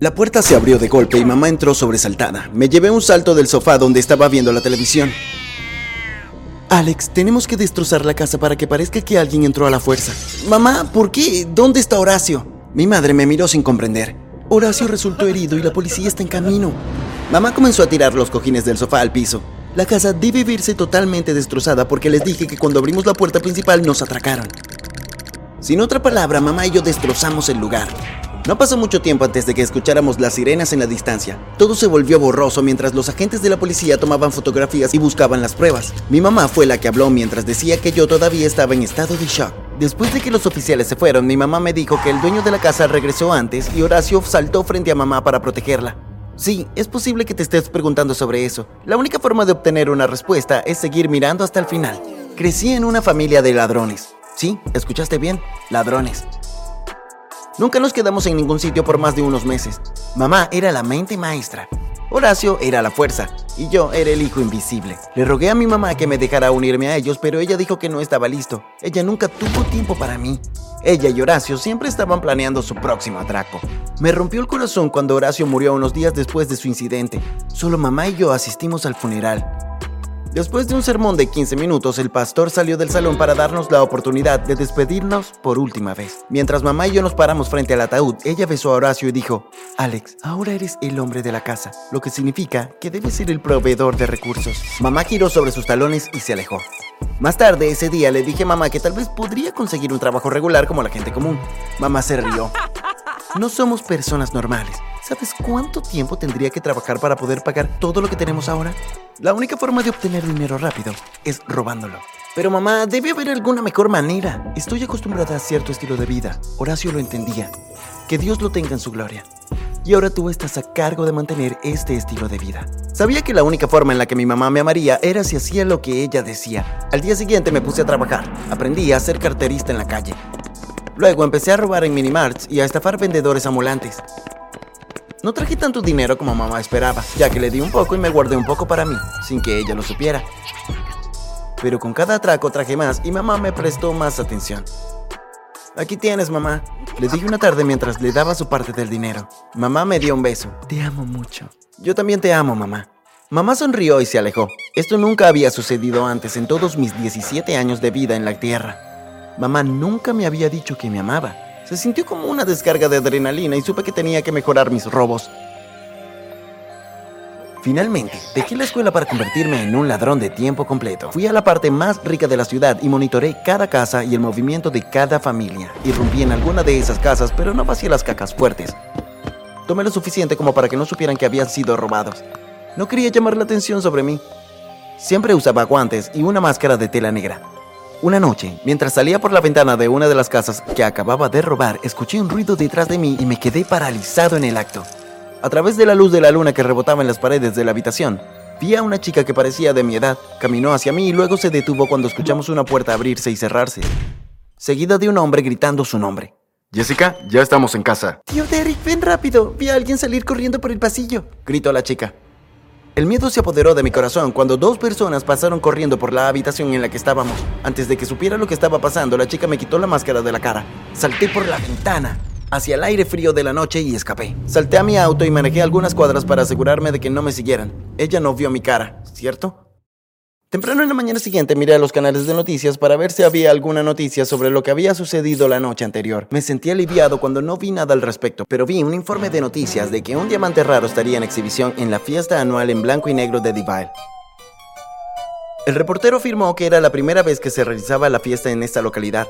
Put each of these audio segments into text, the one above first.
La puerta se abrió de golpe y mamá entró sobresaltada. Me llevé un salto del sofá donde estaba viendo la televisión. Alex, tenemos que destrozar la casa para que parezca que alguien entró a la fuerza. Mamá, ¿por qué? ¿Dónde está Horacio? Mi madre me miró sin comprender. Horacio resultó herido y la policía está en camino. Mamá comenzó a tirar los cojines del sofá al piso. La casa debe verse totalmente destrozada porque les dije que cuando abrimos la puerta principal nos atracaron. Sin otra palabra, mamá y yo destrozamos el lugar. No pasó mucho tiempo antes de que escucháramos las sirenas en la distancia. Todo se volvió borroso mientras los agentes de la policía tomaban fotografías y buscaban las pruebas. Mi mamá fue la que habló mientras decía que yo todavía estaba en estado de shock. Después de que los oficiales se fueron, mi mamá me dijo que el dueño de la casa regresó antes y Horacio saltó frente a mamá para protegerla. Sí, es posible que te estés preguntando sobre eso. La única forma de obtener una respuesta es seguir mirando hasta el final. Crecí en una familia de ladrones. Sí, escuchaste bien, ladrones. Nunca nos quedamos en ningún sitio por más de unos meses. Mamá era la mente maestra. Horacio era la fuerza y yo era el hijo invisible. Le rogué a mi mamá que me dejara unirme a ellos, pero ella dijo que no estaba listo. Ella nunca tuvo tiempo para mí. Ella y Horacio siempre estaban planeando su próximo atraco. Me rompió el corazón cuando Horacio murió unos días después de su incidente. Solo mamá y yo asistimos al funeral. Después de un sermón de 15 minutos, el pastor salió del salón para darnos la oportunidad de despedirnos por última vez. Mientras mamá y yo nos paramos frente al ataúd, ella besó a Horacio y dijo, Alex, ahora eres el hombre de la casa, lo que significa que debes ser el proveedor de recursos. Mamá giró sobre sus talones y se alejó. Más tarde ese día le dije a mamá que tal vez podría conseguir un trabajo regular como la gente común. Mamá se rió. No somos personas normales. ¿Sabes cuánto tiempo tendría que trabajar para poder pagar todo lo que tenemos ahora? La única forma de obtener dinero rápido es robándolo. Pero mamá, debe haber alguna mejor manera. Estoy acostumbrada a cierto estilo de vida. Horacio lo entendía. Que Dios lo tenga en su gloria. Y ahora tú estás a cargo de mantener este estilo de vida. Sabía que la única forma en la que mi mamá me amaría era si hacía lo que ella decía. Al día siguiente me puse a trabajar. Aprendí a ser carterista en la calle. Luego empecé a robar en minimarts y a estafar vendedores ambulantes. No traje tanto dinero como mamá esperaba, ya que le di un poco y me guardé un poco para mí, sin que ella lo supiera. Pero con cada atraco traje más y mamá me prestó más atención. Aquí tienes, mamá. Le dije una tarde mientras le daba su parte del dinero. Mamá me dio un beso. Te amo mucho. Yo también te amo, mamá. Mamá sonrió y se alejó. Esto nunca había sucedido antes en todos mis 17 años de vida en la Tierra. Mamá nunca me había dicho que me amaba. Se sintió como una descarga de adrenalina y supe que tenía que mejorar mis robos. Finalmente, dejé la escuela para convertirme en un ladrón de tiempo completo. Fui a la parte más rica de la ciudad y monitoré cada casa y el movimiento de cada familia. Irrumpí en alguna de esas casas, pero no vacié las cacas fuertes. Tomé lo suficiente como para que no supieran que habían sido robados. No quería llamar la atención sobre mí. Siempre usaba guantes y una máscara de tela negra. Una noche, mientras salía por la ventana de una de las casas que acababa de robar, escuché un ruido detrás de mí y me quedé paralizado en el acto. A través de la luz de la luna que rebotaba en las paredes de la habitación, vi a una chica que parecía de mi edad. Caminó hacia mí y luego se detuvo cuando escuchamos una puerta abrirse y cerrarse, seguida de un hombre gritando su nombre. Jessica, ya estamos en casa. Tío Derek, ven rápido. Vi a alguien salir corriendo por el pasillo, gritó la chica. El miedo se apoderó de mi corazón cuando dos personas pasaron corriendo por la habitación en la que estábamos. Antes de que supiera lo que estaba pasando, la chica me quitó la máscara de la cara. Salté por la ventana hacia el aire frío de la noche y escapé. Salté a mi auto y manejé algunas cuadras para asegurarme de que no me siguieran. Ella no vio mi cara, ¿cierto? Temprano en la mañana siguiente miré a los canales de noticias para ver si había alguna noticia sobre lo que había sucedido la noche anterior. Me sentí aliviado cuando no vi nada al respecto, pero vi un informe de noticias de que un diamante raro estaría en exhibición en la fiesta anual en blanco y negro de Divide. El reportero afirmó que era la primera vez que se realizaba la fiesta en esta localidad.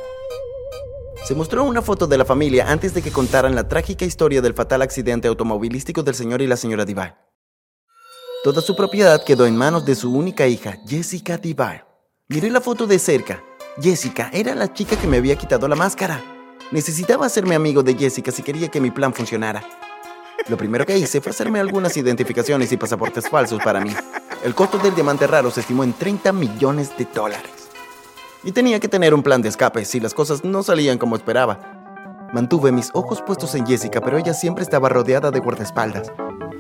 Se mostró una foto de la familia antes de que contaran la trágica historia del fatal accidente automovilístico del señor y la señora Divide. Toda su propiedad quedó en manos de su única hija, Jessica Divine. Miré la foto de cerca. Jessica era la chica que me había quitado la máscara. Necesitaba hacerme amigo de Jessica si quería que mi plan funcionara. Lo primero que hice fue hacerme algunas identificaciones y pasaportes falsos para mí. El costo del diamante raro se estimó en 30 millones de dólares. Y tenía que tener un plan de escape si las cosas no salían como esperaba. Mantuve mis ojos puestos en Jessica, pero ella siempre estaba rodeada de guardaespaldas.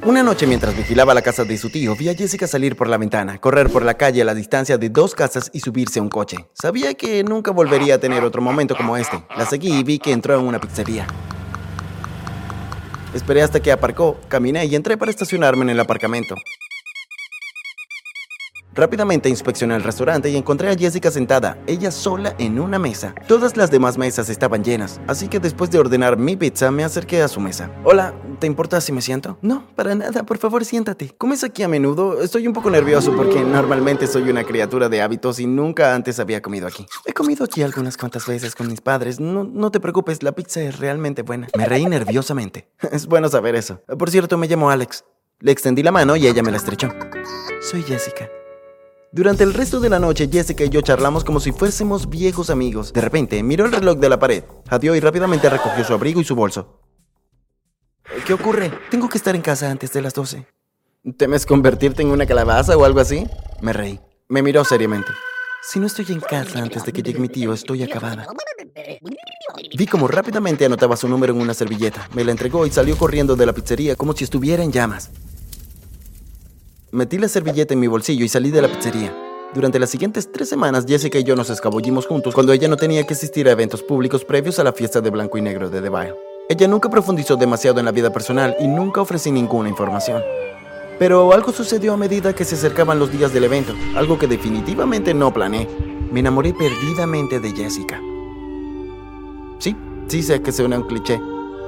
Una noche mientras vigilaba la casa de su tío, vi a Jessica salir por la ventana, correr por la calle a la distancia de dos casas y subirse a un coche. Sabía que nunca volvería a tener otro momento como este. La seguí y vi que entró en una pizzería. Esperé hasta que aparcó, caminé y entré para estacionarme en el aparcamiento. Rápidamente inspeccioné el restaurante y encontré a Jessica sentada, ella sola en una mesa. Todas las demás mesas estaban llenas, así que después de ordenar mi pizza me acerqué a su mesa. Hola, ¿te importa si me siento? No, para nada, por favor siéntate. ¿Comes aquí a menudo? Estoy un poco nervioso porque normalmente soy una criatura de hábitos y nunca antes había comido aquí. He comido aquí algunas cuantas veces con mis padres. No, no te preocupes, la pizza es realmente buena. Me reí nerviosamente. Es bueno saber eso. Por cierto, me llamo Alex. Le extendí la mano y ella me la estrechó. Soy Jessica. Durante el resto de la noche, Jessica y yo charlamos como si fuésemos viejos amigos. De repente, miró el reloj de la pared, jadeó y rápidamente recogió su abrigo y su bolso. ¿Qué ocurre? Tengo que estar en casa antes de las 12. ¿Temes convertirte en una calabaza o algo así? Me reí. Me miró seriamente. Si no estoy en casa antes de que llegue mi tío, estoy acabada. Vi como rápidamente anotaba su número en una servilleta. Me la entregó y salió corriendo de la pizzería como si estuviera en llamas. Metí la servilleta en mi bolsillo y salí de la pizzería. Durante las siguientes tres semanas, Jessica y yo nos escabullimos juntos cuando ella no tenía que asistir a eventos públicos previos a la fiesta de blanco y negro de The. Ella nunca profundizó demasiado en la vida personal y nunca ofrecí ninguna información. Pero algo sucedió a medida que se acercaban los días del evento, algo que definitivamente no planeé. Me enamoré perdidamente de Jessica. Sí, sí sé que suena un cliché,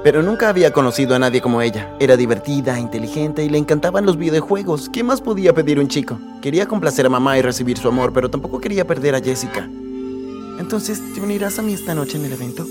pero nunca había conocido a nadie como ella. Era divertida, inteligente y le encantaban los videojuegos. ¿Qué más podía pedir un chico? Quería complacer a mamá y recibir su amor, pero tampoco quería perder a Jessica. Entonces, ¿te unirás a mí esta noche en el evento?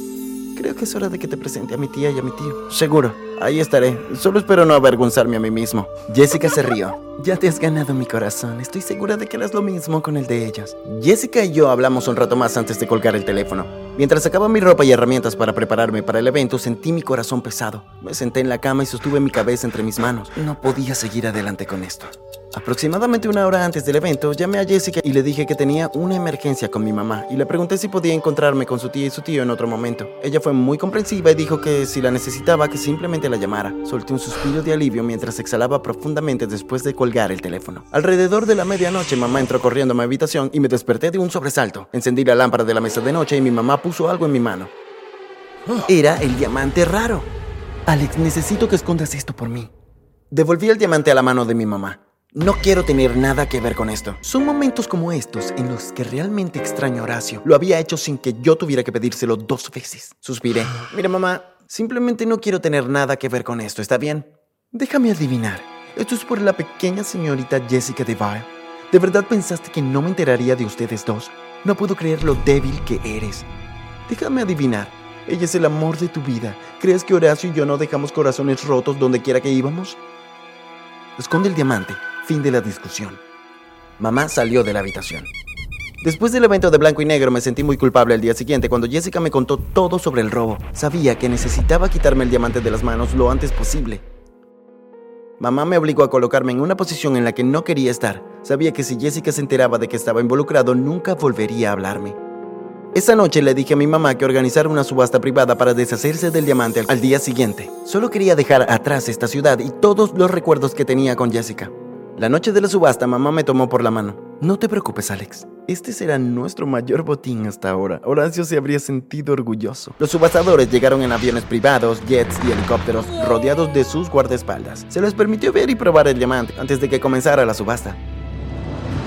Creo que es hora de que te presente a mi tía y a mi tío. Seguro, ahí estaré. Solo espero no avergonzarme a mí mismo. Jessica se rió. Ya te has ganado mi corazón. Estoy segura de que harás lo mismo con el de ellos. Jessica y yo hablamos un rato más antes de colgar el teléfono. Mientras sacaba mi ropa y herramientas para prepararme para el evento, sentí mi corazón pesado. Me senté en la cama y sostuve mi cabeza entre mis manos. No podía seguir adelante con esto. Aproximadamente una hora antes del evento, llamé a Jessica y le dije que tenía una emergencia con mi mamá y le pregunté si podía encontrarme con su tía y su tío en otro momento. Ella fue muy comprensiva y dijo que si la necesitaba que simplemente la llamara. Solté un suspiro de alivio mientras exhalaba profundamente después de colgar el teléfono. Alrededor de la medianoche, mamá entró corriendo a mi habitación y me desperté de un sobresalto. Encendí la lámpara de la mesa de noche y mi mamá puso algo en mi mano. Era el diamante raro. Alex, necesito que escondas esto por mí. Devolví el diamante a la mano de mi mamá. No quiero tener nada que ver con esto. Son momentos como estos en los que realmente extraño a Horacio. Lo había hecho sin que yo tuviera que pedírselo dos veces. Suspiré. Mira, mamá, simplemente no quiero tener nada que ver con esto, ¿está bien? Déjame adivinar. Esto es por la pequeña señorita Jessica DeVille. ¿De verdad pensaste que no me enteraría de ustedes dos? No puedo creer lo débil que eres. Déjame adivinar. Ella es el amor de tu vida. ¿Crees que Horacio y yo no dejamos corazones rotos donde quiera que íbamos? Esconde el diamante. Fin de la discusión. Mamá salió de la habitación. Después del evento de blanco y negro me sentí muy culpable al día siguiente cuando Jessica me contó todo sobre el robo. Sabía que necesitaba quitarme el diamante de las manos lo antes posible. Mamá me obligó a colocarme en una posición en la que no quería estar. Sabía que si Jessica se enteraba de que estaba involucrado nunca volvería a hablarme. Esa noche le dije a mi mamá que organizara una subasta privada para deshacerse del diamante al día siguiente. Solo quería dejar atrás esta ciudad y todos los recuerdos que tenía con Jessica. La noche de la subasta, mamá me tomó por la mano. No te preocupes, Alex. Este será nuestro mayor botín hasta ahora. Horacio se habría sentido orgulloso. Los subastadores llegaron en aviones privados, jets y helicópteros rodeados de sus guardaespaldas. Se les permitió ver y probar el diamante antes de que comenzara la subasta.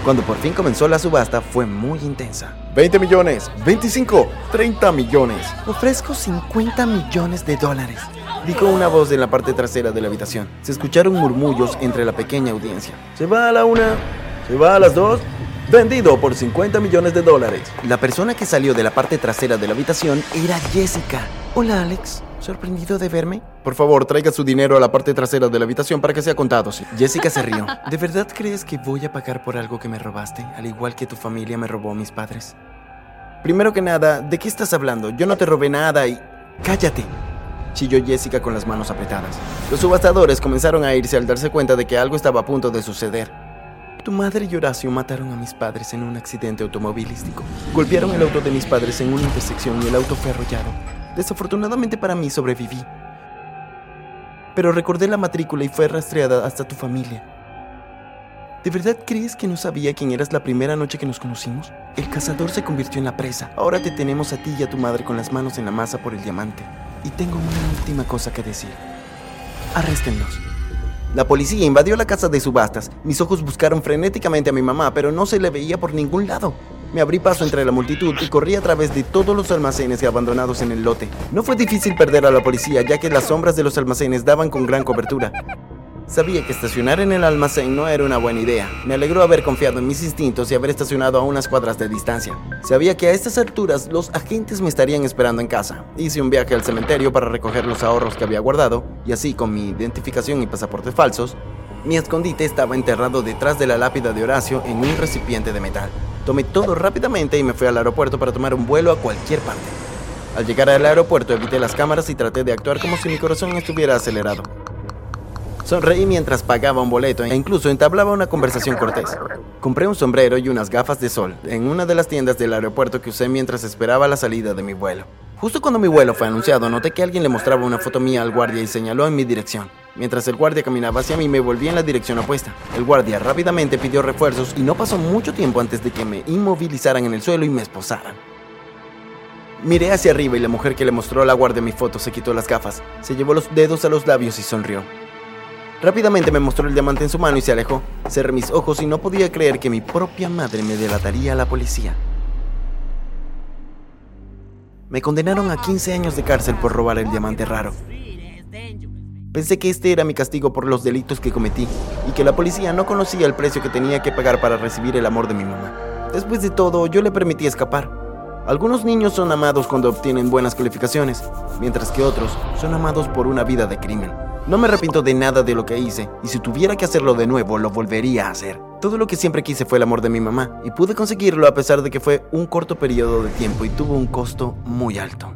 Cuando por fin comenzó la subasta fue muy intensa. 20 millones, 25, 30 millones. Ofrezco 50 millones de dólares dijo una voz en la parte trasera de la habitación. Se escucharon murmullos entre la pequeña audiencia. Se va a la una, se va a las dos. Vendido por 50 millones de dólares. La persona que salió de la parte trasera de la habitación era Jessica. Hola, Alex. ¿Sorprendido de verme? Por favor, traiga su dinero a la parte trasera de la habitación para que sea contado. Jessica se rió. ¿De verdad crees que voy a pagar por algo que me robaste, al igual que tu familia me robó a mis padres? Primero que nada, ¿de qué estás hablando? Yo no te robé nada y... Cállate chilló Jessica con las manos apretadas. Los subastadores comenzaron a irse al darse cuenta de que algo estaba a punto de suceder. Tu madre y Horacio mataron a mis padres en un accidente automovilístico. Golpearon el auto de mis padres en una intersección y el auto fue arrollado. Desafortunadamente para mí sobreviví. Pero recordé la matrícula y fue rastreada hasta tu familia. ¿De verdad crees que no sabía quién eras la primera noche que nos conocimos? El cazador se convirtió en la presa. Ahora te tenemos a ti y a tu madre con las manos en la masa por el diamante. Y tengo una última cosa que decir. arréstenlos. La policía invadió la casa de subastas. Mis ojos buscaron frenéticamente a mi mamá, pero no se le veía por ningún lado. Me abrí paso entre la multitud y corrí a través de todos los almacenes abandonados en el lote. No fue difícil perder a la policía, ya que las sombras de los almacenes daban con gran cobertura. Sabía que estacionar en el almacén no era una buena idea. Me alegró haber confiado en mis instintos y haber estacionado a unas cuadras de distancia. Sabía que a estas alturas los agentes me estarían esperando en casa. Hice un viaje al cementerio para recoger los ahorros que había guardado y así con mi identificación y pasaportes falsos, mi escondite estaba enterrado detrás de la lápida de Horacio en un recipiente de metal. Tomé todo rápidamente y me fui al aeropuerto para tomar un vuelo a cualquier parte. Al llegar al aeropuerto evité las cámaras y traté de actuar como si mi corazón estuviera acelerado. Sonreí mientras pagaba un boleto e incluso entablaba una conversación cortés. Compré un sombrero y unas gafas de sol en una de las tiendas del aeropuerto que usé mientras esperaba la salida de mi vuelo. Justo cuando mi vuelo fue anunciado, noté que alguien le mostraba una foto mía al guardia y señaló en mi dirección. Mientras el guardia caminaba hacia mí, me volví en la dirección opuesta. El guardia rápidamente pidió refuerzos y no pasó mucho tiempo antes de que me inmovilizaran en el suelo y me esposaran. Miré hacia arriba y la mujer que le mostró a la guardia mi foto se quitó las gafas, se llevó los dedos a los labios y sonrió. Rápidamente me mostró el diamante en su mano y se alejó. Cerré mis ojos y no podía creer que mi propia madre me delataría a la policía. Me condenaron a 15 años de cárcel por robar el diamante raro. Pensé que este era mi castigo por los delitos que cometí y que la policía no conocía el precio que tenía que pagar para recibir el amor de mi mamá. Después de todo, yo le permití escapar. Algunos niños son amados cuando obtienen buenas calificaciones, mientras que otros son amados por una vida de crimen. No me arrepiento de nada de lo que hice, y si tuviera que hacerlo de nuevo, lo volvería a hacer. Todo lo que siempre quise fue el amor de mi mamá, y pude conseguirlo a pesar de que fue un corto periodo de tiempo y tuvo un costo muy alto.